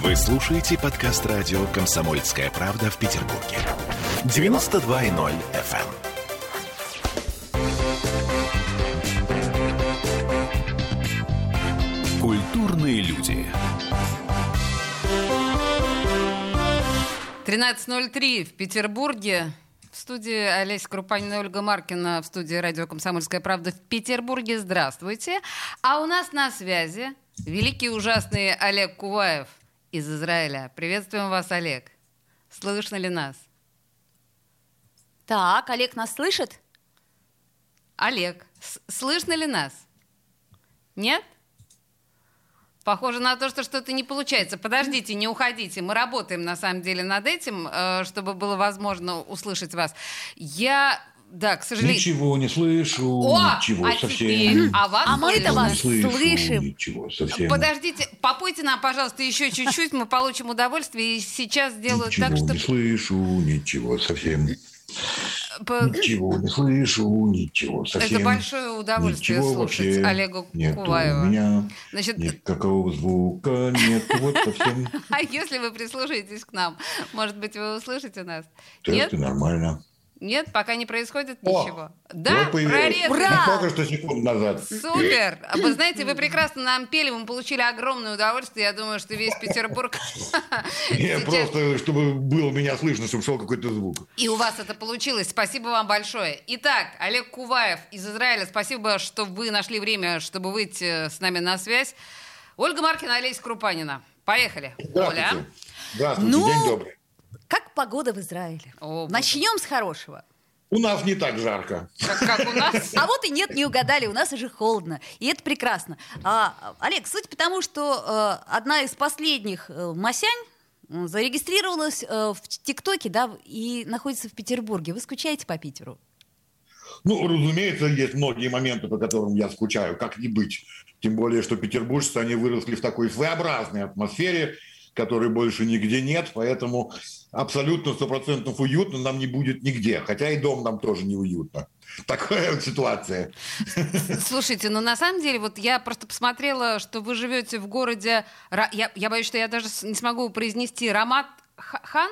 Вы слушаете подкаст радио «Комсомольская правда» в Петербурге. 92.0 FM. Культурные люди. 13.03 в Петербурге. В студии Олеся Крупанина Ольга Маркина. В студии радио «Комсомольская правда» в Петербурге. Здравствуйте. А у нас на связи великий ужасный Олег Куваев из Израиля. Приветствуем вас, Олег. Слышно ли нас? Так, Олег нас слышит? Олег, слышно ли нас? Нет? Похоже на то, что что-то не получается. Подождите, не уходите. Мы работаем, на самом деле, над этим, э, чтобы было возможно услышать вас. Я, да, к сожалению... Ничего не слышу, О, ничего а совсем. теперь, а вас А мы-то вас не слышу, слышим. ничего совсем. Подождите, попойте нам, пожалуйста, еще чуть-чуть, мы получим удовольствие, и сейчас сделаю Ничего так, не чтобы... слышу, ничего совсем. По- Ничего не слышу, ничего совсем. Это большое удовольствие Ничего слушать Олега нету Куваева. у меня Значит, никакого звука нет, вот совсем. а если вы прислушаетесь к нам, может быть, вы услышите нас? Нет? и нормально. Нет, пока не происходит О, ничего. Да. Ура! Ну, Только что секунд назад. Супер! Вы знаете, вы прекрасно нам пели, мы получили огромное удовольствие. Я думаю, что весь Петербург Не, сейчас- просто, чтобы было меня слышно, чтобы шел какой-то звук. И у вас это получилось. Спасибо вам большое. Итак, Олег Куваев из Израиля. Спасибо, что вы нашли время, чтобы выйти с нами на связь. Ольга Маркина, Олеся Крупанина. Поехали. Здравствуйте. Оля. Здравствуйте, Ну, день добрый. Как погода в Израиле? О. Начнем с хорошего. У нас не так жарко. Как, как у нас. А вот и нет, не угадали, у нас уже холодно. И это прекрасно. А, Олег, суть потому, что э, одна из последних э, масянь м, зарегистрировалась э, в ТикТоке, да, и находится в Петербурге. Вы скучаете по Питеру? Ну, разумеется, есть многие моменты, по которым я скучаю, как не быть. Тем более, что петербуржцы, они выросли в такой своеобразной атмосфере, которой больше нигде нет, поэтому абсолютно стопроцентно уютно нам не будет нигде, хотя и дом нам тоже не уютно. Такая вот ситуация. Слушайте, ну на самом деле, вот я просто посмотрела, что вы живете в городе... Я, я боюсь, что я даже не смогу произнести. Рамат Ха- Хан?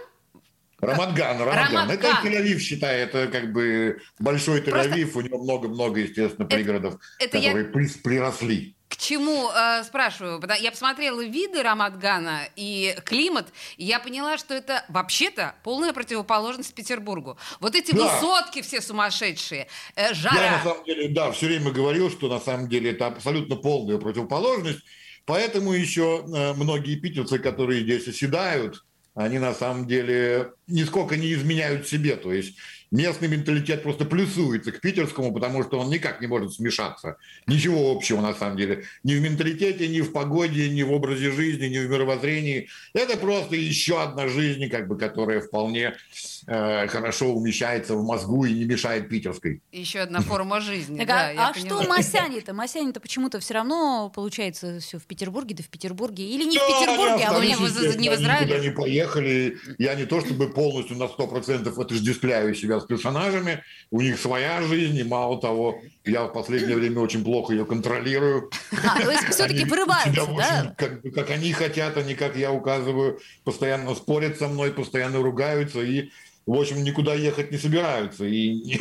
Рамадган, Рамадган. Рамадган. Это Тель-Авив, считай, это как бы большой Тель-Авив, у него много-много, естественно, пригородов, это я- которые при- приросли. К чему э, спрашиваю? Я посмотрела виды Рамадгана и климат, и я поняла, что это вообще-то полная противоположность Петербургу. Вот эти Да. высотки все сумасшедшие, э, Я жара. на самом деле, да, все время говорил, что на самом деле это абсолютно полная противоположность. Поэтому еще э, многие питерцы, которые здесь оседают, они на самом деле нисколько не изменяют себе. То есть местный менталитет просто плюсуется к питерскому, потому что он никак не может смешаться. Ничего общего на самом деле. Ни в менталитете, ни в погоде, ни в образе жизни, ни в мировоззрении. Это просто еще одна жизнь, как бы, которая вполне э, хорошо умещается в мозгу и не мешает питерской. Еще одна форма жизни. Так, да, а а что поняла. Масяне-то? Масяне-то почему-то все равно получается все в Петербурге, да в Петербурге. Или не в Петербурге, а они не в- не в они Израиле? никуда не поехали. Я не то чтобы полностью на 100% отождествляю себя с персонажами. У них своя жизнь, и мало того, я в последнее время очень плохо ее контролирую. А, то есть все-таки Они вырываются, себя да? очень, как, как они хотят, а не как я указываю. Постоянно спорят со мной, постоянно ругаются и в общем, никуда ехать не собираются, и не,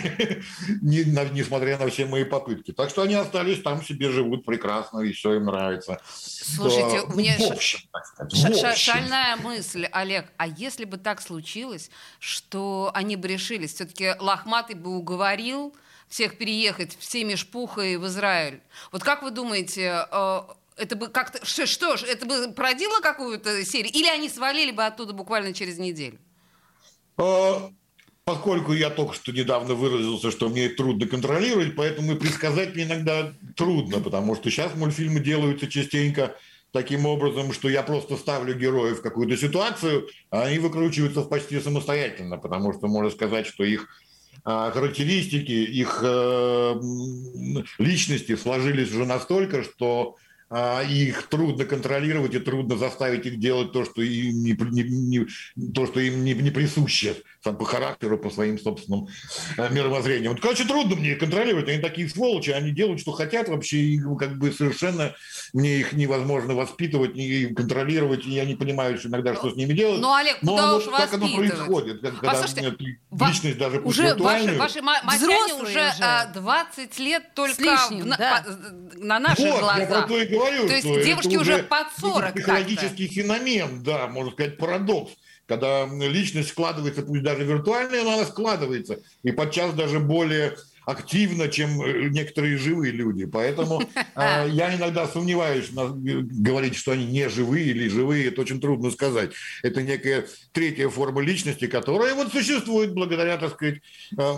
не- несмотря на все мои попытки. Так что они остались там себе, живут прекрасно, и все им нравится. Слушайте, Да, у меня ну, в ш- общем, так сказать, Ша- в общем. шальная мысль, Олег. А если бы так случилось, что они бы решились, все-таки Лохматый бы уговорил всех переехать всеми шпухой в Израиль. Вот как вы думаете, э, это бы как-то... Что, что ж, это бы породило какую-то серию? Или они свалили бы оттуда буквально через неделю? А, Поскольку я только что недавно выразился, что мне трудно контролировать, поэтому и предсказать мне иногда трудно, потому что сейчас мультфильмы делаются частенько таким образом, что я просто ставлю героев в какую-то ситуацию, а они выкручиваются почти самостоятельно, потому что можно сказать, что их а, характеристики, их э, личности сложились уже настолько, что их трудно контролировать и трудно заставить их делать то, что им не, не, не, то, что им не, не присуще сам по характеру, по своим собственным э, мировоззрениям. Вот, короче, трудно мне их контролировать. Они такие сволочи, они делают, что хотят вообще, и как бы совершенно мне их невозможно воспитывать, и контролировать, и я не понимаю иногда, что с ними делать. Ну, Олег, Но куда вот уж как оно происходит, когда Послушайте, ты ва- личность даже Уже ваши, ваши ма- масяне Взрослые уже уже. а, 20 лет только лишним, в на, да. на наших вот, я глазах. про то и говорю, То есть что девушки уже под 40 Психологический феномен, да, можно сказать, парадокс. Когда личность складывается, пусть даже виртуальная, но она складывается. И подчас даже более активно, чем э, некоторые живые люди. Поэтому э, я иногда сомневаюсь на- говорить, что они не живые или живые. Это очень трудно сказать. Это некая третья форма личности, которая вот существует благодаря, так сказать, э,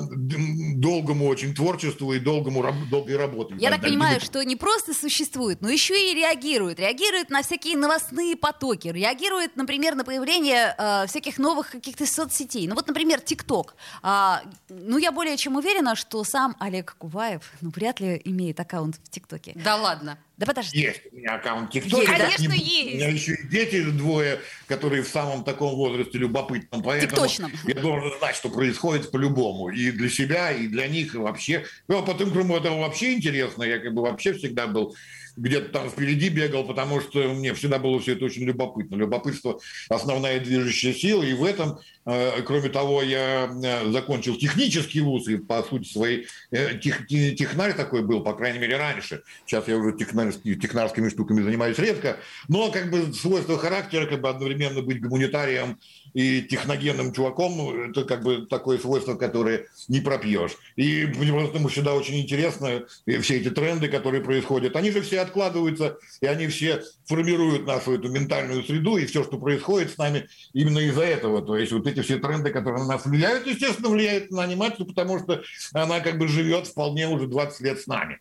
долгому очень творчеству и долгому долгой работе. Я так понимаю, что не просто существует, но еще и реагирует. Реагирует на всякие новостные потоки. Реагирует, например, на появление э, всяких новых каких-то соцсетей. Ну вот, например, ТикТок. А, ну, я более чем уверена, что сам Олег Куваев, ну, вряд ли имеет аккаунт в ТикТоке. Да ладно. Да подожди. Есть у меня аккаунт ТикТок. Есть, да? Конечно, У есть. меня еще и дети двое, которые в самом таком возрасте любопытном. Поэтому Тикточном. я должен знать, что происходит по-любому. И для себя, и для них, и вообще. Ну, а потом, кроме этого, вообще интересно. Я как бы вообще всегда был где-то там впереди бегал, потому что мне всегда было все это очень любопытно. Любопытство – основная движущая сила, и в этом, э, кроме того, я э, закончил технический вуз, и по сути своей э, тех- те- технарь такой был, по крайней мере, раньше. Сейчас я уже технарь- технарскими штуками занимаюсь редко, но как бы свойство характера, как бы одновременно быть гуманитарием и техногенным чуваком, это как бы такое свойство, которое не пропьешь. И ему всегда очень интересно, и все эти тренды, которые происходят, они же все откладываются, и они все формируют нашу эту ментальную среду, и все, что происходит с нами, именно из-за этого. То есть вот эти все тренды, которые на нас влияют, естественно, влияют на анимацию, потому что она как бы живет вполне уже 20 лет с нами.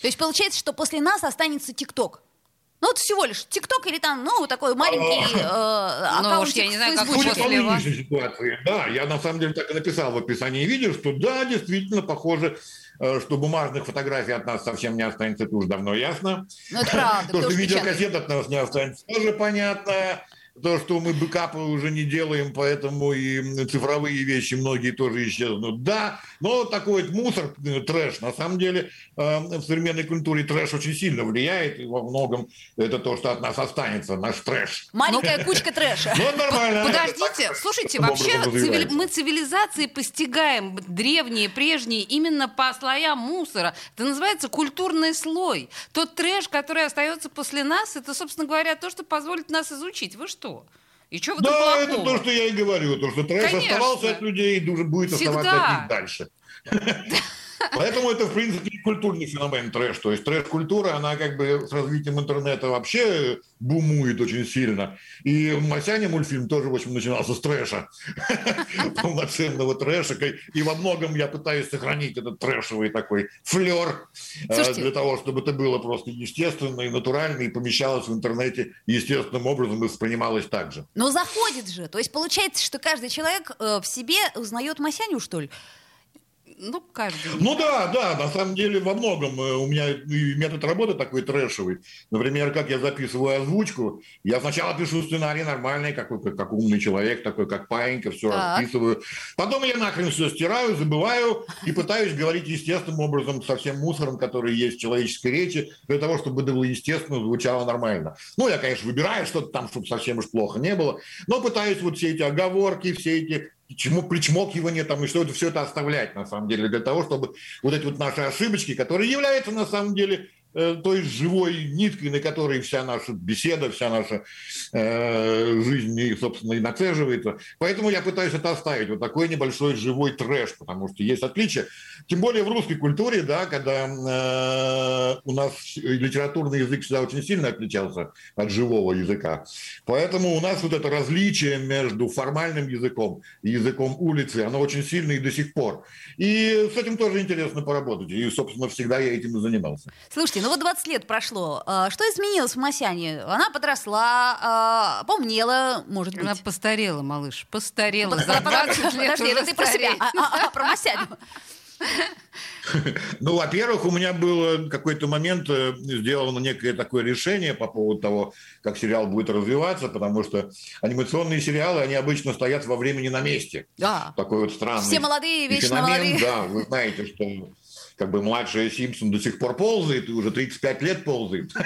То есть получается, что после нас останется ТикТок. Ну вот всего лишь ТикТок или там, ну, такой маленький э, аккаунтик уж я не знаю, в как нынешней ситуации, да, я на самом деле так и написал в описании видео, что да, действительно похоже, э, что бумажных фотографий от нас совсем не останется, это уже давно ясно. Ну, это правда. То, что видеокассет от нас не останется, тоже понятно. То, что мы бэкапы уже не делаем, поэтому и цифровые вещи многие тоже исчезнут. Да, но такой вот мусор, э, трэш, на самом деле э, в современной культуре трэш очень сильно влияет, и во многом это то, что от нас останется, наш трэш. Маленькая кучка трэша. Ну, нормально. Подождите, слушайте, вообще мы цивилизации постигаем древние, прежние, именно по слоям мусора. Это называется культурный слой. Тот трэш, который остается после нас, это, собственно говоря, то, что позволит нас изучить. Вы что? И что в этом Да, это плохого? то, что я и говорю, то, что трэш Конечно. оставался от людей и будет Всегда. оставаться от них дальше. Поэтому это, в принципе, культурный феномен трэш. То есть трэш-культура, она как бы с развитием интернета вообще бумует очень сильно. И «Марсиане» мультфильм тоже, в общем, начинался с трэша. Полноценного трэша. И во многом я пытаюсь сохранить этот трэшевый такой флер э, для того, чтобы это было просто естественно и натурально, и помещалось в интернете естественным образом и воспринималось так же. Но заходит же. То есть получается, что каждый человек э, в себе узнает Масяню, что ли? Ну, каждый. Ну да, да, на самом деле во многом э, у меня метод работы такой трэшевый. Например, как я записываю озвучку, я сначала пишу сценарий нормальный, какой, как, как умный человек, такой как паинька, все Так. расписываю. Потом я нахрен все стираю, забываю и пытаюсь говорить естественным образом со всем мусором, который есть в человеческой речи, для того, чтобы это было естественно, звучало нормально. Ну, я, конечно, выбираю что-то там, чтобы совсем уж плохо не было, но пытаюсь вот все эти оговорки, все эти чему причмокивание там и что это все это оставлять на самом деле для того, чтобы вот эти вот наши ошибочки, которые являются на самом деле той живой ниткой, на которой вся наша беседа, вся наша э, жизнь, собственно, и нацеживается. Поэтому я пытаюсь это оставить, вот такой небольшой живой трэш, потому что есть отличие. Тем более в русской культуре, да, когда э, у нас литературный язык всегда очень сильно отличался от живого языка. Поэтому у нас вот это различие между формальным языком и языком улицы, оно очень сильное и до сих пор. И с этим тоже интересно поработать. И, собственно, всегда я этим и занимался. Слушайте, ну вот 20 лет прошло. А, Что изменилось в Масяне? Она подросла, а, помнела, может быть. Она постарела, малыш, постарела. За под- 20 лет Подожди, это ты про себя, а, про Масяню. Ну, во-первых, у меня было какой-то момент э, сделано некое такое решение по поводу того, как сериал будет развиваться, потому что анимационные сериалы, они обычно стоят во времени на месте. Да. Такой вот странный Все молодые, вечно феномен. молодые. Да, вы знаете, что как бы младшая Симпсон до сих пор ползает, и уже 35 лет ползает.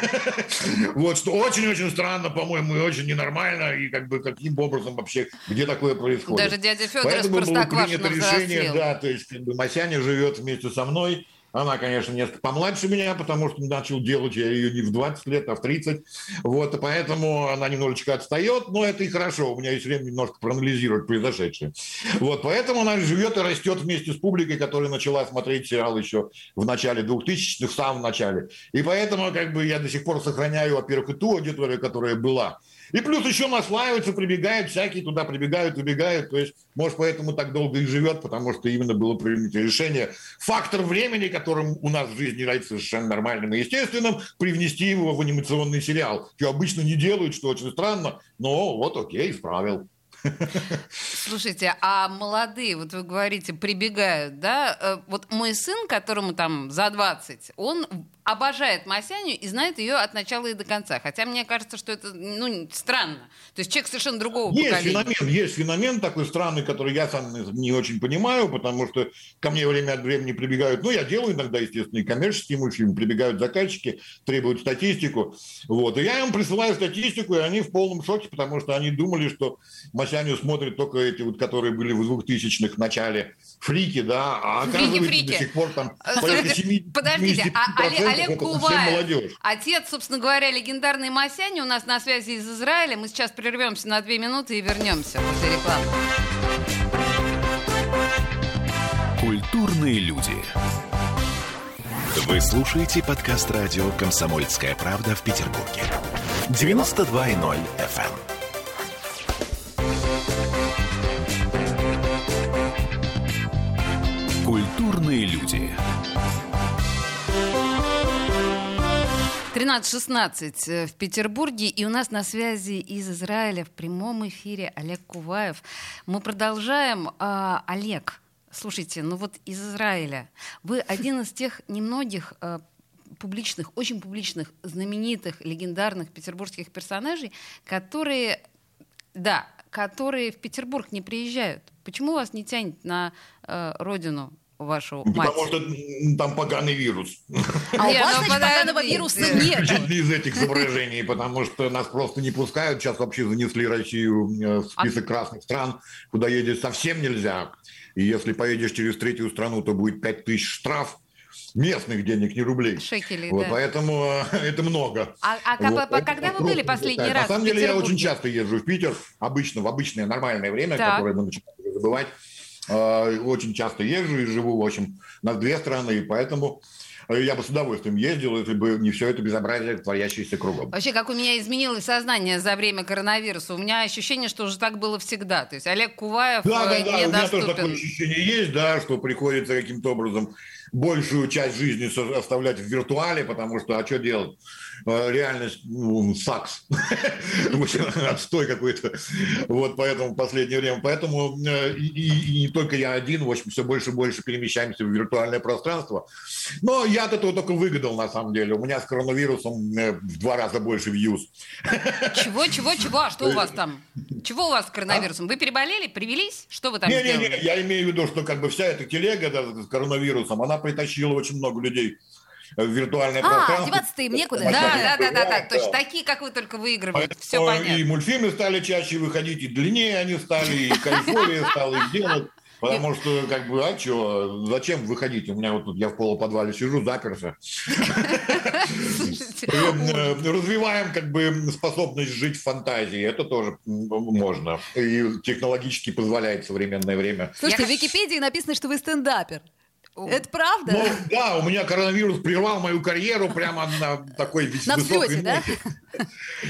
Вот, что очень-очень странно, по-моему, и очень ненормально, и как бы каким образом вообще, где такое происходит. Даже дядя Федор Поэтому было принято решение, да, то есть как бы Масяня живет вместе со мной, она, конечно, несколько помладше меня, потому что начал делать я ее не в 20 лет, а в 30. Вот, и поэтому она немножечко отстает, но это и хорошо. У меня есть время немножко проанализировать произошедшее. Вот, поэтому она живет и растет вместе с публикой, которая начала смотреть сериал еще в начале 2000-х, в самом начале. И поэтому как бы я до сих пор сохраняю, во-первых, и ту аудиторию, которая была. И плюс еще наслаиваются, прибегают, всякие туда прибегают, убегают. То есть, может, поэтому так долго и живет, потому что именно было принято решение фактор времени, которым у нас в жизни является совершенно нормальным и естественным, привнести его в анимационный сериал. Что обычно не делают, что очень странно, но вот окей, исправил. Слушайте, а молодые, вот вы говорите, прибегают, да? Э, Вот мой сын, которому там за 20, он обожает Масяню и знает ее от начала и до конца. Хотя мне кажется, что это ну, странно. То есть человек совершенно другого Есть поколения. феномен, есть феномен такой странный, который я сам не очень понимаю, потому что ко мне время от времени прибегают, ну, я делаю иногда, естественно, и коммерческие мультфильмы, прибегают заказчики, требуют статистику, вот, и я им присылаю статистику, и они в полном шоке, потому что они думали, что Масяню смотрят только эти вот, которые были в 2000-х в начале, фрики, да, а Фрики, оказывается, фрики. до сих пор там Э, порядка слушайте, 70 Подождите, а Олег, 75% Олег совсем Куваев, отец, собственно говоря, легендарный Масяня, у нас на связи из Израиля. Мы сейчас прервемся на две минуты и вернемся после рекламы. Культурные люди. Вы слушаете подкаст радио «Комсомольская правда» в Петербурге. 92.0 FM. Культурные люди. 13.16 э, в Петербурге, и у нас на связи из Израиля в прямом эфире Олег Куваев. Мы продолжаем. А, Олег, слушайте, ну вот из Израиля. Вы один из тех немногих а, публичных, очень публичных, знаменитых, легендарных петербургских персонажей, которые, да, которые в Петербург не приезжают. Почему вас не тянет на э, родину вашу мать? Потому что там поганый вирус. А у вас, ну значит, поганого вируса нет. Из этих соображений, потому что нас просто не пускают. Сейчас вообще занесли Россию э, в А список красных стран, куда ездить совсем нельзя. И если поедешь через третью страну, то будет 5 тысяч штраф местных денег, не рублей. Шекелей, Вот, да. поэтому э, это много. А, а Вот, по- это когда вы были последний пускают. раз На самом деле я очень часто езжу в Питер, обычно, в обычное нормальное время, Так. которое мы начинаем забывать. Э, Очень часто езжу и живу, в общем, на две страны, и поэтому я бы с удовольствием ездил, если бы не все это безобразие, творящееся кругом. Вообще, как у меня изменилось сознание за время коронавируса. У меня ощущение, что уже так было всегда. То есть Олег Куваев Да, да, да, у меня тоже такое ощущение есть, да, что приходится каким-то образом большую часть жизни оставлять в виртуале, потому что, а что делать? Э, Реальность, ну, сакс. Отстой какой-то. Вот поэтому в последнее время. Поэтому э, и, и- и не только я один, в общем, все больше и больше перемещаемся в виртуальное пространство. Но я от этого только выгадал, на самом деле. У меня с коронавирусом э, в два раза больше вьюз. Чего, чего, чего? А что у вас там? Чего у вас с коронавирусом? Вы переболели, привелись? Что вы там сделали? Не-не-не, я имею в виду, что как бы вся эта телега да, с коронавирусом, она притащила очень много людей в виртуальное А, пространство. деваться-то им некуда. Да, да, да, да, да. Точно такие, как вы только выигрываете. Поэтому Все понятно. И мультфильмы стали чаще выходить, и длиннее они стали, и кайфовее стало их делать. Потому что, как бы, а что, зачем выходить? У меня вот тут, я в полуподвале сижу, заперся. Э, Развиваем, как бы, способность жить в фантазии. Это тоже можно. И технологически позволяет современное время. Слушайте, в Википедии написано, что вы стендапер. Это правда? Ну, да, у меня коронавирус прервал мою карьеру прямо на такой На высокой взлете, да? ноте.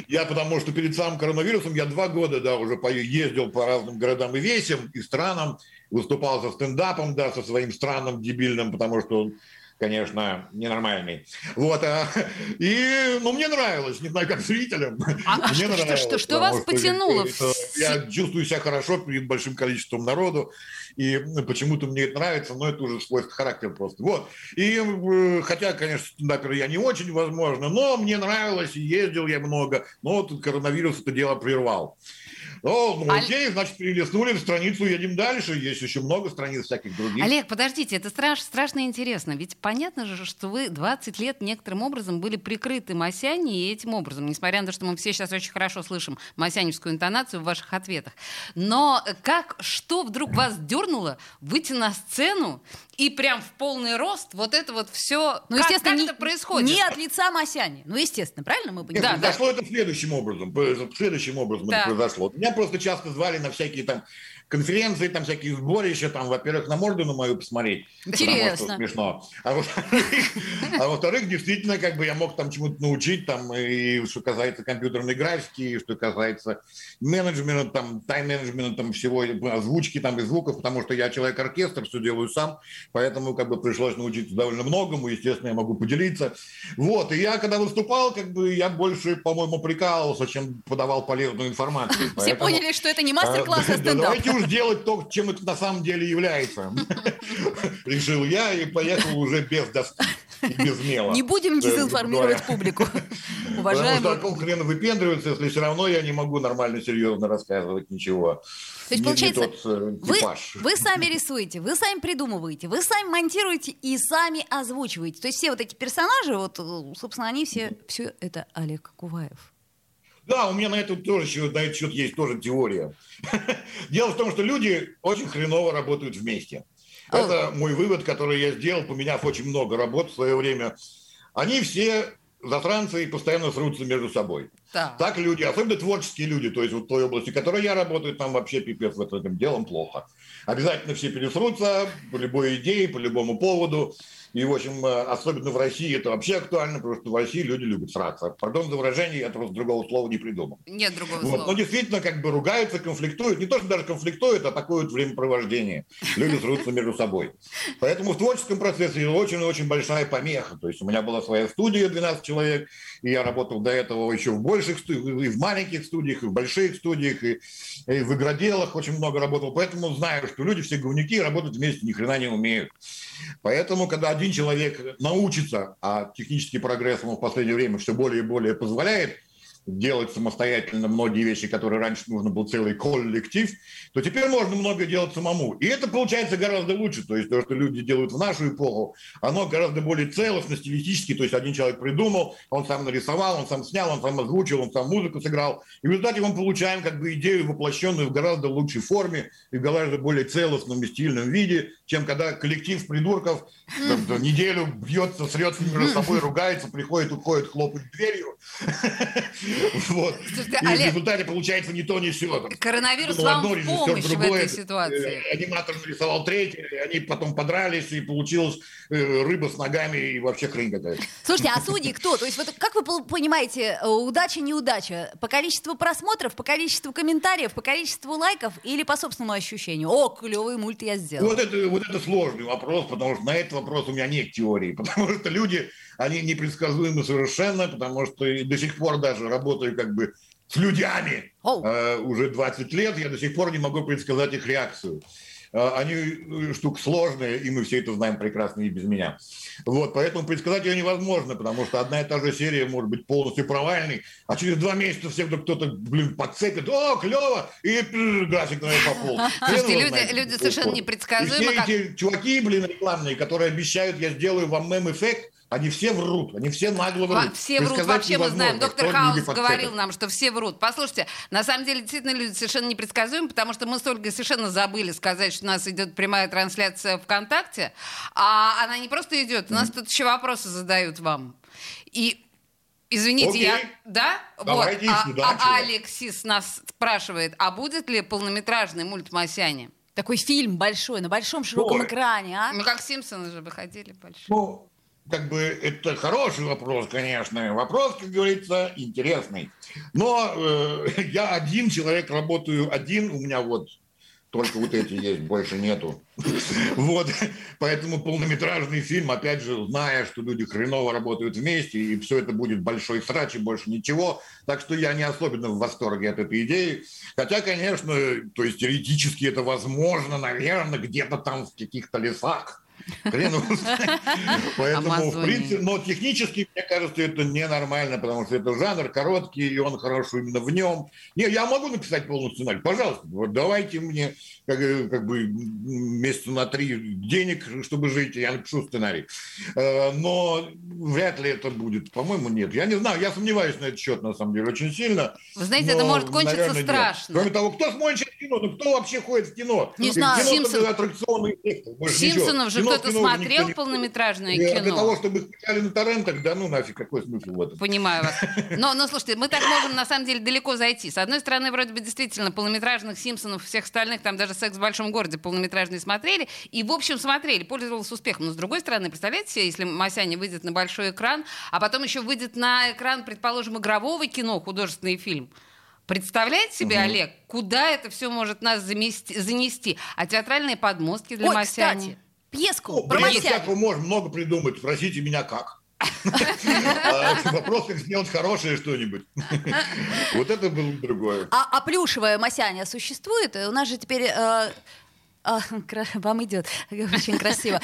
Я потому что перед самым коронавирусом я два года, да, уже ездил по разным городам и весям, и странам, выступал со стендапом, да, со своим странным, дебильным, потому что конечно, ненормальный. Вот, а, и, ну, мне нравилось, не знаю, как зрителям. А, мне что, нравилось, что, что, что вас потянуло? Это, я чувствую себя хорошо перед большим количеством народу, и почему-то мне это нравится, но это уже свойство характера просто. Вот, и э, хотя, конечно, стендапер я не очень, возможно, но мне нравилось, ездил я много, но вот коронавирус это дело прервал. О, ну окей, значит, перелистнули страницу, едем дальше. Есть еще много страниц всяких других. Олег, подождите, это страш, страшно интересно. Ведь понятно же, что вы 20 лет некоторым образом были прикрыты Масяни и этим образом, несмотря на то, что мы все сейчас очень хорошо слышим масяневскую интонацию в ваших ответах. Но как, что вдруг вас дернуло выйти на сцену и прям в полный рост вот это вот все. Ну, как, естественно, как не, это происходит? Не от лица Масяни. Ну, естественно, правильно мы понимаем? Да, произошло да. это следующим образом. Следующим образом да. это произошло. Меня просто часто звали на всякие там конференции, там всякие сборища, там, во-первых, на морду на мою посмотреть. Интересно. смешно. А во-вторых, а во-вторых, действительно, как бы я мог там чему-то научить, там, и что касается компьютерной графики, и что касается менеджмента, там, тайм-менеджмента, там, всего, озвучки, там, и звуков, потому что я человек-оркестр, все делаю сам, поэтому, как бы, пришлось научиться довольно многому, естественно, я могу поделиться. Вот, и я, когда выступал, как бы, я больше, по-моему, прикалывался, чем подавал полезную информацию. Все поняли, что это не мастер-класс, а стендап уж делать то, чем это на самом деле является. Решил я и поехал уже без доски без мела. Не будем дезинформировать публику. Уважаемый... Потому что какого хрена выпендриваются, если все равно я не могу нормально, серьезно рассказывать ничего. То есть, получается, тот, э, вы, вы сами рисуете, вы сами придумываете, вы сами монтируете и сами озвучиваете. То есть все вот эти персонажи, вот, э, собственно, они все, все это Олег Куваев. Да, у меня на это тоже на этот счет есть тоже теория. Дело в том, что люди очень хреново работают вместе. Это мой вывод, который я сделал, поменяв очень много работ в свое время. Они все засранцы и постоянно срутся между собой. Да. Так люди, особенно творческие люди, то есть вот в той области, в которой я работаю, там вообще пипец в этом делом плохо. Обязательно все пересрутся по любой идее, по любому поводу. И, в общем, э, особенно в России это вообще актуально, потому что в России люди любят сраться. Пардон за выражение, я просто другого слова не придумал. Нет другого вот. слова. Но действительно, как бы ругаются, конфликтуют. Не то, что даже конфликтуют, а такое времяпровождение. Люди срутся между собой. Поэтому в творческом процессе очень-очень большая помеха. То есть у меня была своя студия, 12 человек, и я работал до этого еще в больших студиях, и в маленьких студиях, и в больших студиях, и, и в игроделах очень много работал. Поэтому знаю, что люди все говнюки работать вместе ни хрена не умеют. Поэтому, когда один человек научится, а технический прогресс ему в последнее время все более и более позволяет – делать самостоятельно многие вещи, которые раньше нужно был целый коллектив, то теперь можно много делать самому. И это получается гораздо лучше. То есть то, что люди делают в нашу эпоху, оно гораздо более целостно, стилистически. То есть один человек придумал, он сам нарисовал, он сам снял, он сам озвучил, он сам музыку сыграл. И в результате мы получаем как бы идею, воплощенную в гораздо лучшей форме и в гораздо более целостном и стильном виде, чем когда коллектив придурков там, неделю бьется, срется между собой, ругается, приходит, уходит, хлопает дверью. Вот. Слушайте, и Олег, в результате получается не то, не все. Коронавирус ну, вам в помощь другое, в этой ситуации. Э, аниматор нарисовал третий, они потом подрались, и получилась э, рыба с ногами, и вообще хрень какая-то. Слушайте, а судьи кто? То есть вот как вы понимаете, э, удача, неудача? По количеству просмотров, по количеству комментариев, по количеству лайков или по собственному ощущению? О, клевый мульт я сделал. Вот это, вот это сложный вопрос, потому что на этот вопрос у меня нет теории, потому что люди они непредсказуемы совершенно, потому что до сих пор даже работаю как бы с людьми oh. э, уже 20 лет, я до сих пор не могу предсказать их реакцию. Э, они э, штука сложная, и мы все это знаем прекрасно и без меня. Вот, поэтому предсказать ее невозможно, потому что одна и та же серия может быть полностью провальной, а через два месяца все кто-то, блин, подцепит, о, клево, и график на попол. Слушайте, люди, люди совершенно непредсказуемы. И все как... эти чуваки, блин, рекламные, которые обещают, я сделаю вам мем-эффект, они все врут, они все нагло врут. Все врут, вообще мы знаем. Доктор Хаус говорил нам, что все врут. Послушайте, на самом деле действительно люди совершенно непредсказуемы, потому что мы с Ольгой совершенно забыли сказать, что у нас идет прямая трансляция ВКонтакте, а она не просто идет, у нас тут еще вопросы задают вам. И Извините, Окей. я... Да? Давайте вот. А, а Алексис нас спрашивает, а будет ли полнометражный мульт «Масяне»? Такой фильм большой, на большом широком Ой. экране, а? Ну, как «Симпсоны» же выходили большие. Ну, как бы это хороший вопрос, конечно. Вопрос, как говорится, интересный. Но э, я один человек, работаю один. У меня вот только вот эти есть, больше нету. Вот, поэтому полнометражный фильм, опять же, зная, что люди хреново работают вместе, и все это будет большой срач и больше ничего, так что я не особенно в восторге от этой идеи. Хотя, конечно, то есть теоретически это возможно, наверное, где-то там в каких-то лесах, Поэтому, в принципе, но технически, мне кажется, это ненормально, потому что это жанр короткий, и он хорошо именно в нем. Не, я могу написать полный сценарий, пожалуйста, вот давайте мне как, как бы месяца на три денег, чтобы жить, я напишу сценарий. Э, но вряд ли это будет. По-моему, нет. Я не знаю, я сомневаюсь на этот счет, на самом деле, очень сильно. Вы знаете, но, это может кончиться наверное, страшно. Нет. Кроме того, кто смотрит кино? Ну, кто вообще ходит в кино? Не знаю. Кино Симпсон... аттракционный Симпсонов же кто-то смотрел полнометражное кино? Для того, чтобы скачали на торрентах, да ну нафиг, какой смысл в этом? Понимаю вас. Но, но слушайте, мы так можем на самом деле далеко зайти. С одной стороны, вроде бы действительно полнометражных Симпсонов, всех остальных, там даже «Секс в большом городе» полнометражные смотрели. И, в общем, смотрели, пользовался успехом. Но, с другой стороны, представляете себе, если Масяня выйдет на большой экран, а потом еще выйдет на экран, предположим, игрового кино, художественный фильм, Представляете себе, угу. Олег, куда это все может нас замести, занести? А театральные подмостки для Ой, Масяни? Кстати, пьеску ну, про Масяни. можно много придумать. Спросите меня, как. А, вопрос, как сделать хорошее что-нибудь. Вот это было другое. А, а плюшевая Масяня существует? У нас же теперь э, а, вам идет, очень красиво.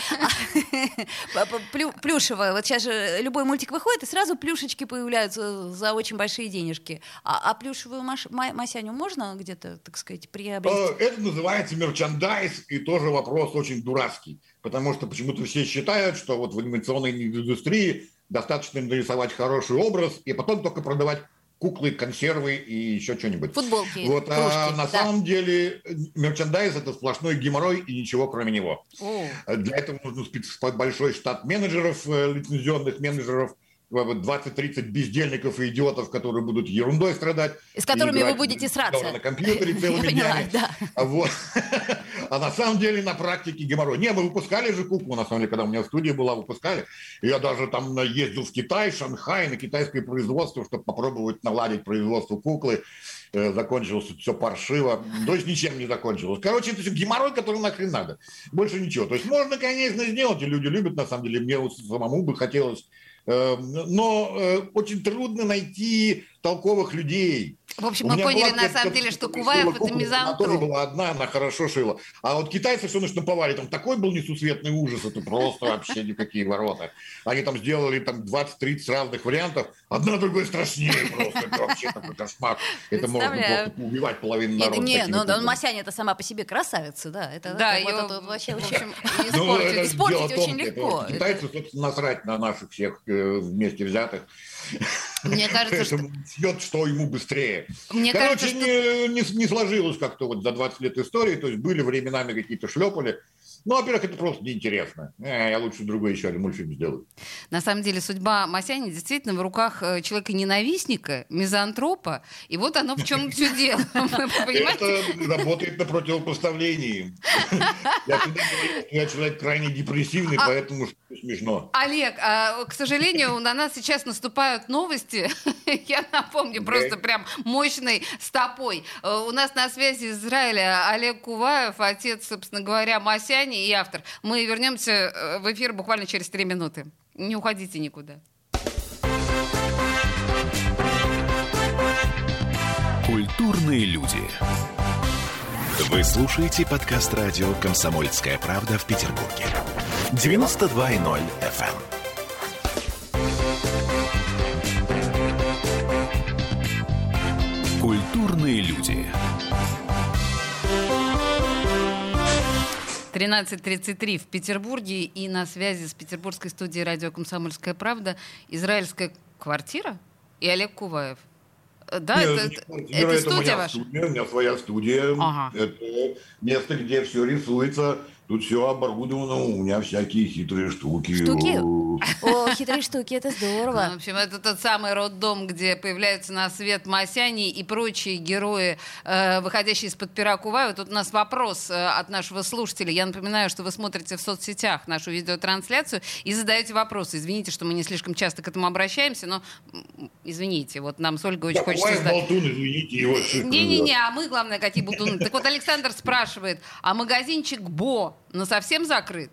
Плюшевая. Вот сейчас же любой мультик выходит, и сразу плюшечки появляются за очень большие денежки. А, а плюшевую маш, Масяню можно где-то, так сказать, приобрести? Э, это называется мерчандайз, и тоже вопрос очень дурацкий. Потому что почему-то все считают, что вот в анимационной индустрии достаточно нарисовать хороший образ, и потом только продавать куклы, консервы и еще что-нибудь. Футболки, Вот, кружки, а на да. самом деле мерчендайз это сплошной геморрой и ничего кроме него. О. Для этого нужен большой штат менеджеров, э, лицензионных менеджеров, 20-30 бездельников и идиотов, которые будут ерундой страдать. И с которыми вы будете сраться. На компьютере целыми днями. А, вот. а на самом деле на практике геморрой. Не, мы выпускали же куклу, на самом деле, когда у меня студия была, выпускали. Я даже там ездил в Китай, Шанхай, на китайское производство, чтобы попробовать наладить производство куклы э, закончилось все паршиво, то есть ничем не закончилось. Короче, это все геморрой, который нахрен надо. Больше ничего. То есть можно, конечно, сделать, и люди любят, на самом деле. Мне вот самому бы хотелось но э, очень трудно найти толковых людей. В общем, мы поняли на самом деле, что Куваев это мизантроп. Она тоже была одна, она хорошо шила. А вот китайцы все наштамповали, там такой был несусветный ужас, это просто вообще никакие ворота. Они там сделали там 20-30 разных вариантов, одна другой страшнее просто. Это вообще такой кошмар. Это можно просто убивать половину народа. Не, ну Масяня это сама по себе красавица, да. Это да, ее вообще, в общем, ну, испортить очень легко. Китайцы, собственно, насрать на наших всех вместе взятых. Мне кажется, что... Съет, что ему быстрее. Мне Короче, кажется, не, что... не, не сложилось как-то вот за 20 лет истории. То есть были временами какие-то шлепали. Ну, во-первых, это просто неинтересно. Э, я лучше другой еще один мультфильм сделаю. На самом деле, судьба Масяни действительно в руках э, человека-ненавистника, мизантропа. И вот оно в чем все дело. Это работает на противопоставлении. Я человек крайне депрессивный, а поэтому смешно. Олег, а, к сожалению, на нас сейчас наступают новости. Я напомню, просто прям мощной стопой. Э, у нас на связи из Израиля Олег Куваев, отец, собственно говоря, Масяни и автор. Мы вернемся э, в эфир буквально через три минуты. Не уходите никуда. Культурные люди. Вы слушаете подкаст радио «Комсомольская правда» в Петербурге. 92.0 FM. Эм. Культурные люди. 13.33 в Петербурге и на связи с петербургской студией радио «Комсомольская правда» израильская квартира и Олег Куваев. Э, да, Нет, это, это, это, это студия ваша? Студия, у меня своя студия. Ага. Это место, где все рисуется Тут все оборудовано, у меня всякие хитрые штуки. Штуки? О, хитрые штуки, это здорово. Ну, в общем, это тот самый роддом, где появляются на свет Масяни и прочие герои, э, выходящие из-под пера Куваева. Тут у нас вопрос э, от нашего слушателя. Я напоминаю, что вы смотрите в соцсетях нашу видеотрансляцию и задаете вопросы. Извините, что мы не слишком часто к этому обращаемся, но извините, вот нам с Ольгой очень да, хочется... Задать... болтун, извините, его Не-не-не, а мы, главное, какие болтуны. Так вот, Александр спрашивает, а магазинчик Бо но совсем закрыт?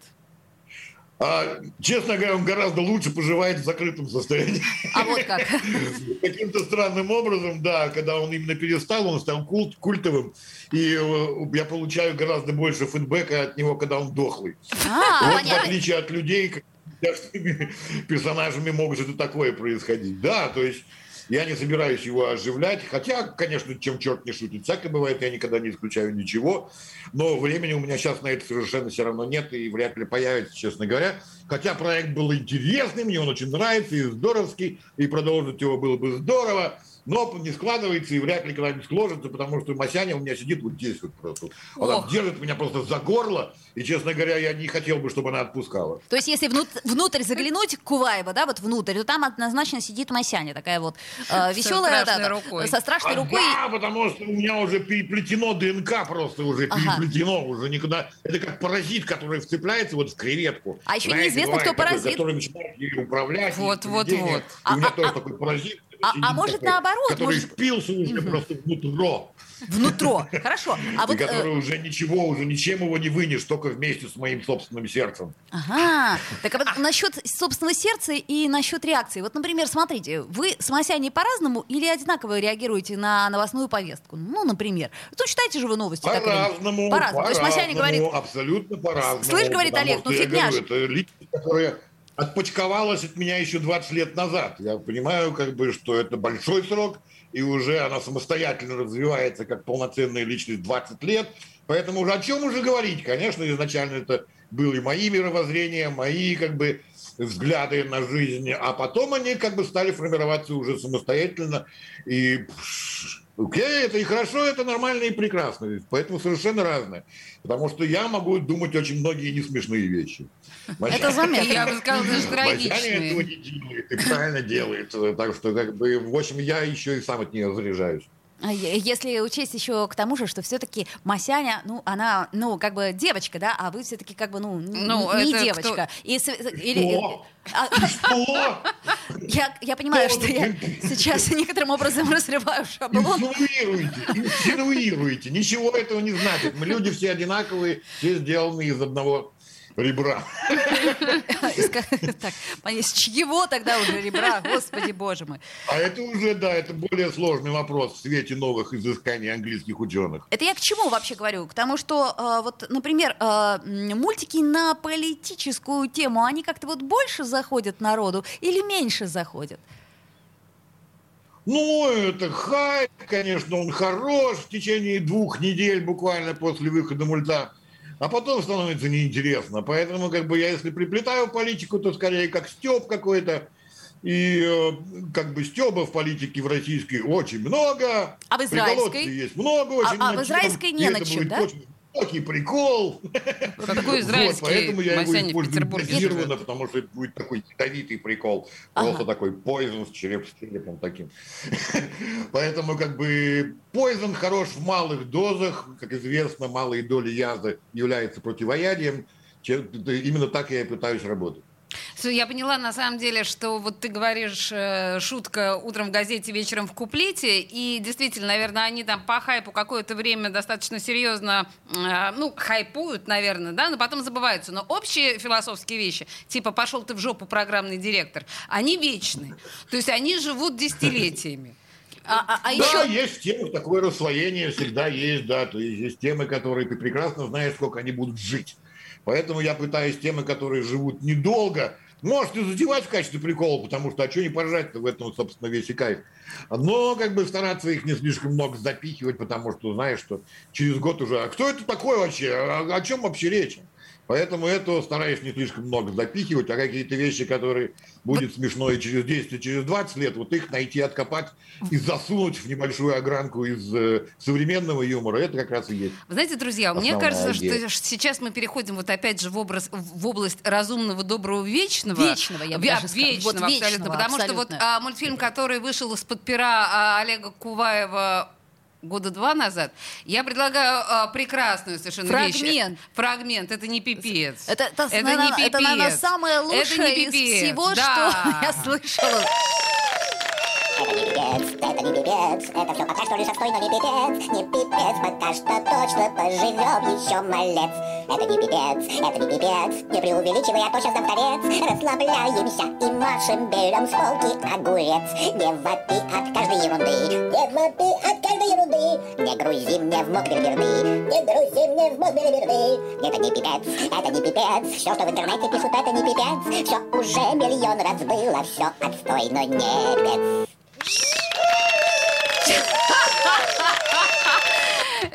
А, честно говоря, он гораздо лучше поживает в закрытом состоянии. А вот как? Каким-то странным образом, да, когда он именно перестал, он стал культ, культовым, и э, я получаю гораздо больше фидбэка от него, когда он дохлый. А, вот понятно. в отличие от людей, персонажами может это такое происходить. Да, то есть я не собираюсь его оживлять, хотя, конечно, чем черт не шутит, всякое бывает, я никогда не исключаю ничего, но времени у меня сейчас на это совершенно все равно нет и вряд ли появится, честно говоря. Хотя проект был интересный, мне он очень нравится и здоровский, и продолжить его было бы здорово но не складывается и вряд ли когда-нибудь сложится, потому что Масяня у меня сидит вот здесь вот просто. Она Ох. держит меня просто за горло, и, честно говоря, я не хотел бы, чтобы она отпускала. То есть, если внутрь, внутрь заглянуть, Куваева, да, вот внутрь, то там однозначно сидит Масяня, такая вот э, веселая, со страшной, да, рукой. со страшной а, рукой. Да, потому что у меня уже переплетено ДНК просто уже, ага. переплетено уже никуда. Это как паразит, который вцепляется вот в креветку. А еще Знаете, неизвестно, кто паразит. Который начинает ей управлять. Вот, вот, вот. У меня а, тоже а, такой паразит а, а может такой, наоборот? Который может... впился уже угу. просто внутро. Внутро, хорошо. А вот, который э... уже ничего, уже ничем его не вынешь, только вместе с моим собственным сердцем. Ага. Так а вот насчет собственного сердца и насчет реакции. Вот, например, смотрите, вы с Масяней по-разному или одинаково реагируете на новостную повестку? Ну, например. Ну, читаете же вы новости. По-разному. По-разному. То есть Масяня говорит... Абсолютно по-разному. Слышь, говорит Олег, ну фигня же. Это личность, которая отпочковалась от меня еще 20 лет назад. Я понимаю, как бы, что это большой срок, и уже она самостоятельно развивается как полноценная личность 20 лет. Поэтому уже о чем уже говорить? Конечно, изначально это были мои мировоззрения, мои как бы взгляды на жизнь, а потом они как бы стали формироваться уже самостоятельно. И Окей, это и хорошо, это нормально и прекрасно. Поэтому совершенно разное. Потому что я могу думать очень многие несмешные вещи. Это заметно. Я бы сказал, даже трагичные. этого не делает и правильно делает. Так что, как бы, в общем, я еще и сам от нее заряжаюсь. Если учесть еще к тому же, что все-таки Масяня, ну, она, ну, как бы девочка, да, а вы все-таки как бы, ну, ну не девочка. Кто? И, или, что? А, что? Я, я понимаю, что, что я сейчас некоторым образом разрываю шаблон. Инсинуируете, инсинуируете. Ничего этого не значит. Мы люди все одинаковые, все сделаны из одного ребра. Так, с чьего тогда уже ребра, господи боже мой. А это уже, да, это более сложный вопрос в свете новых изысканий английских ученых. Это я к чему вообще говорю? К тому, что э, вот, например, э, мультики на политическую тему, они как-то вот больше заходят народу или меньше заходят? Ну, это хай, конечно, он хорош в течение двух недель буквально после выхода мульта а потом становится неинтересно. Поэтому как бы я если приплетаю политику, то скорее как стёб какой-то. И э, как бы стёба в политике в российской очень много. А в израильской? есть много очень. А, а в израильской не на чем, да? Очень Очень прикол. Какой израильский вот, Поэтому я его использую дозированно, потому что это будет такой ядовитый прикол. Ага. Просто такой поизон с череп с черепом таким. Поэтому как бы поизон хорош в малых дозах. Как известно, малые доли язы являются противоядием. Именно так я и пытаюсь работать. Я поняла, на самом деле, что вот ты говоришь э, шутка утром в газете, вечером в куплете, и действительно, наверное, они там по хайпу какое-то время достаточно серьезно, э, ну, хайпуют, наверное, да, но потом забываются. Но общие философские вещи, типа «пошел ты в жопу, программный директор», они вечны. То есть они живут десятилетиями. А, а, а да, еще... есть темы, такое расслоение всегда есть, да, то есть есть темы, которые ты прекрасно знаешь, сколько они будут жить. Поэтому я пытаюсь темы, которые живут недолго, можете задевать в качестве прикола, потому что а что не поржать в этом, собственно, весь и кайф. Но как бы стараться их не слишком много запихивать, потому что знаешь, что через год уже... А кто это такой вообще? О, о чем вообще речь? Поэтому это стараюсь не слишком много запихивать, а какие-то вещи, которые будет смешно и через 10, и через 20 лет, вот их найти, откопать и засунуть в небольшую огранку из э, современного юмора, это как раз и есть. Вы знаете, друзья, мне кажется, идея. что сейчас мы переходим вот опять же в, образ, в область разумного, доброго, вечного. Вечного, я бы даже Вечного, вот абсолютно. Вечного, потому абсолютно. что вот а, мультфильм, который вышел из-под пера а, Олега Куваева года два назад. Я предлагаю а, прекрасную совершенно Фрагмент. вещь. Фрагмент. Это не пипец. Это, это, это, на, не пипец. Это, наверное, самое лучшее из всего, да. что я слышала. Это не пипец, это не пипец, это все пока что лишь отстой, но не пипец, не пипец, пока что точно поживем еще малец. Это не пипец, это не пипец, не преувеличивай, а то сейчас дам торец. Расслабляемся и машем, берем с полки огурец. Не вопи от каждой ерунды, мне в мозг не грузи мне в мозг. Это не пипец, это не пипец, все, что в интернете пишут, это не пипец. Все уже миллион раз было, все отстой, но не пипец.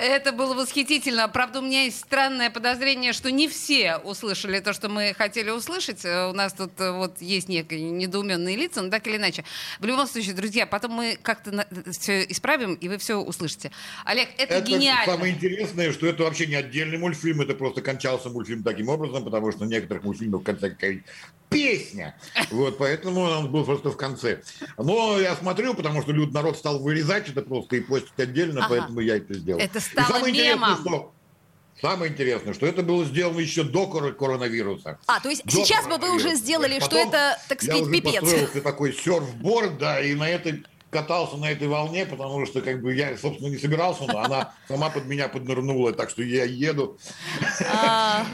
Это было восхитительно. Правда, у меня есть странное подозрение, что не все услышали то, что мы хотели услышать. Э, у нас тут э, вот есть некие недоуменные лица, но так или иначе. В любом случае, друзья, потом мы как-то все исправим, и вы все услышите. Олег, это, это гениально. Самое интересное, что это вообще не отдельный мультфильм, это просто кончался мультфильм таким образом, потому что некоторых мультфильмов в конце какая песня. Вот, поэтому он был просто в конце. Но я смотрю, потому что люд народ стал вырезать это просто и постить отдельно, ага. поэтому я это сделал. Это стало мемом. Интересное, что Самое интересное, что это было сделано еще до коронавируса. А, то есть до сейчас бы вы уже сделали, что это, так сказать, я пипец. Уже построился такой серфборд, да, и на этой катался на этой волне, потому что как бы я, собственно, не собирался, но она сама под меня поднырнула, так что я еду. А.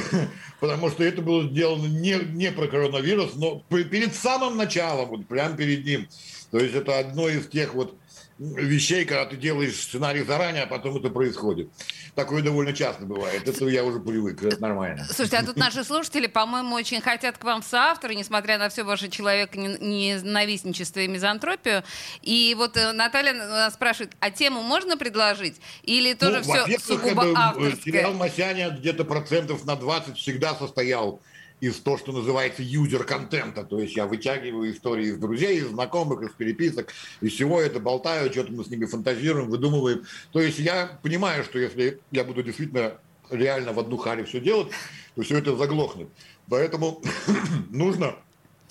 потому что это было сделано не, не про коронавирус, но перед самым началом, вот прямо перед ним. То есть это одно из тех вот вещей, когда ты делаешь сценарий заранее, а потом это происходит. Такое довольно часто бывает. Это я уже привык, это нормально. Слушайте, а тут наши слушатели, по-моему, очень хотят к вам в соавторы, несмотря на все ваше человек ненавистничество и мизантропию. И вот э, Наталья спрашивает, а тему можно предложить? Или тоже ну, все сугубо это, авторское? Сериал «Масяня» где-то процентов на 20 всегда состоял из то, что называется юзер-контента. То есть я вытягиваю истории из друзей, из знакомых, из переписок, из всего это болтаю, что-то мы с ними фантазируем, выдумываем. То есть я понимаю, что если я буду действительно реально в одну харе все делать, то все это заглохнет. Поэтому нужно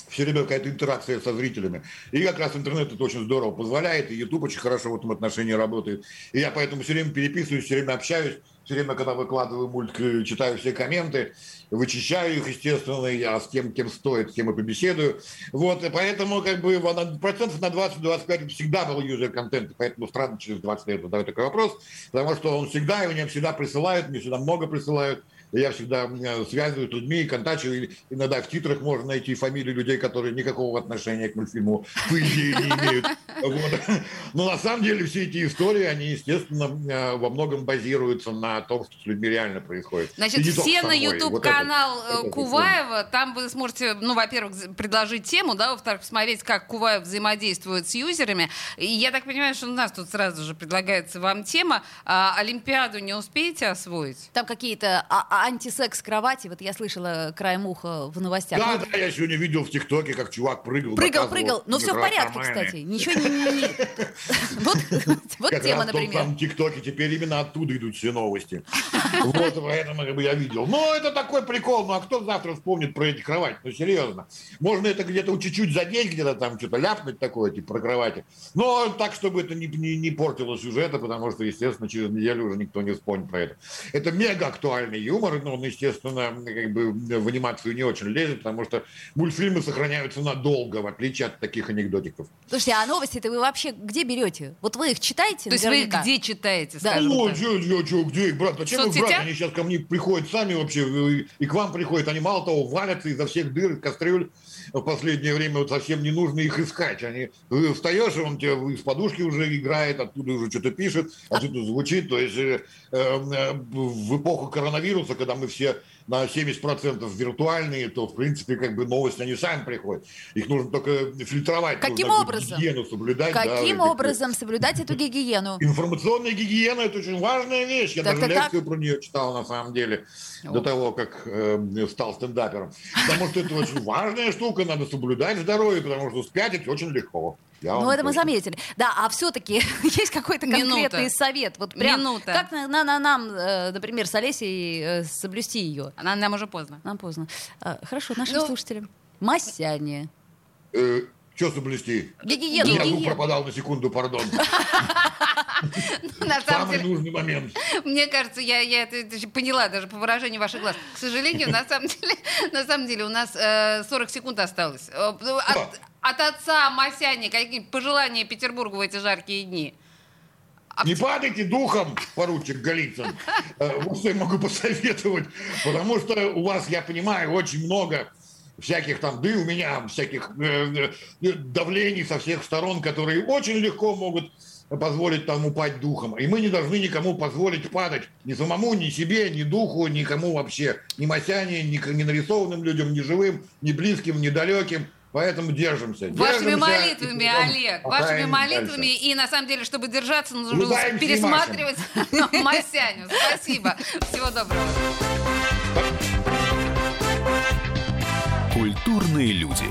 все время какая-то интеракция со зрителями. И как раз интернет это очень здорово позволяет, и YouTube очень хорошо в этом отношении работает. И я поэтому все время переписываюсь, все время общаюсь, все время, когда выкладываю мультик, э, читаю все комменты, вычищаю их, естественно, я с тем, кем стоит, с кем и побеседую. Вот, и поэтому как бы процентов на 20-25 всегда был юзер-контент, поэтому странно через 20 лет задавать такой вопрос, потому что он всегда, и мне всегда присылают, мне всегда много присылают, я всегда связываю с людьми, контачиваю. Иногда в титрах можно найти фамилии людей, которые никакого отношения к мультфильму по идее не имеют. Вот. Но на самом деле все эти истории, они, естественно, э, во многом базируются на том, что с людьми реально происходит. Значит, все на YouTube-канал вот э, Куваева, там вы сможете, ну, во-первых, предложить тему, да, во-вторых, посмотреть, как Куваев взаимодействует с юзерами. И я так понимаю, что у нас тут сразу же предлагается вам тема. А, Олимпиаду не успеете освоить? Там какие-то а, а антисекс кровати, вот я слышала краем уха в новостях. Да, да, я сегодня видел в ТикТоке, как чувак прыгал. Прыгал, прыгал, но все в порядке, кстати. Ничего не... Вот, тема, например. Там ТикТоке теперь именно оттуда идут все новости. Вот, поэтому я видел. Но это такой прикол, ну а кто завтра вспомнит про эти кровати? Ну, серьезно. Можно это где-то чуть-чуть задеть, где-то там что-то ляпнуть такое, типа про кровати. Но так, чтобы это не, не, не портило сюжета, потому что, естественно, через неделю уже никто не вспомнит про это. Это мега актуальный юмор, юмор, но он, естественно, как бы в анимацию не очень лезет, потому что мультфильмы сохраняются надолго, в отличие от таких анекдотиков. Слушайте, а новости-то вы вообще где берете? Вот вы их читаете? То есть вы их где читаете, да. Ну, что, что, что, где их брать? Зачем их брать? Они сейчас ко мне приходят сами вообще, и к вам приходят. Они мало того, валятся изо всех дыр, кастрюль в последнее время вот совсем не нужно их искать. Они встаешь, он тебе из подушки уже играет, оттуда уже что-то пишет, оттуда звучит. То есть э, э, в эпоху коронавируса, когда мы все на 70% виртуальные, то, в принципе, как бы новости, они сами приходят. Их нужно только фильтровать. Каким нужно образом? Гигиену соблюдать. Каким да, образом соблюдать эту гигиену? Информационная гигиена – это очень важная вещь. Я Так, даже так, лекцию про нее читал, на самом деле, до того, как э, стал стендапером. Потому что это очень важная штука, надо соблюдать здоровье, потому что спятить очень легко. Я Ну, это мы заметили. Да, а все-таки есть какой-то конкретный Минута. совет? Вот прям, Минута. как на, на- на- нам, э, например, с Олесей э, соблюсти ее? Нам, нам уже поздно. Нам поздно. А, Хорошо, нашим Ну- слушателям. Масяне. Э, что соблюсти? Гигиену. Звук гигиену. пропадал на секунду, пардон. На самом Самый деле, нужный момент. Мне кажется, я, я это, это поняла даже по выражению ваших глаз. К сожалению, на самом деле, на самом деле у нас э, 40 секунд осталось. Э, ну, От, от отца Масяни какие пожелания Петербургу в эти жаркие дни? А Не падайте духом, поручик Голицын. Э, Вот что я могу посоветовать. Потому что у вас, я понимаю, очень много всяких там, да и у меня всяких э, э, давлений со всех сторон, которые очень легко могут позволить там упасть духом. И мы не должны никому позволить падать. Ни самому, ни себе, ни духу, никому вообще. Ни Масяне, ни, ни нарисованным людям, ни живым, ни близким, ни далеким. Поэтому держимся. Вашими Держимся молитвами, Олег, вашими молитвами. дальше. И на самом деле, чтобы держаться, нужно Улыбаемся и пересматривать Масяню. Спасибо. Всего доброго. Культурные люди.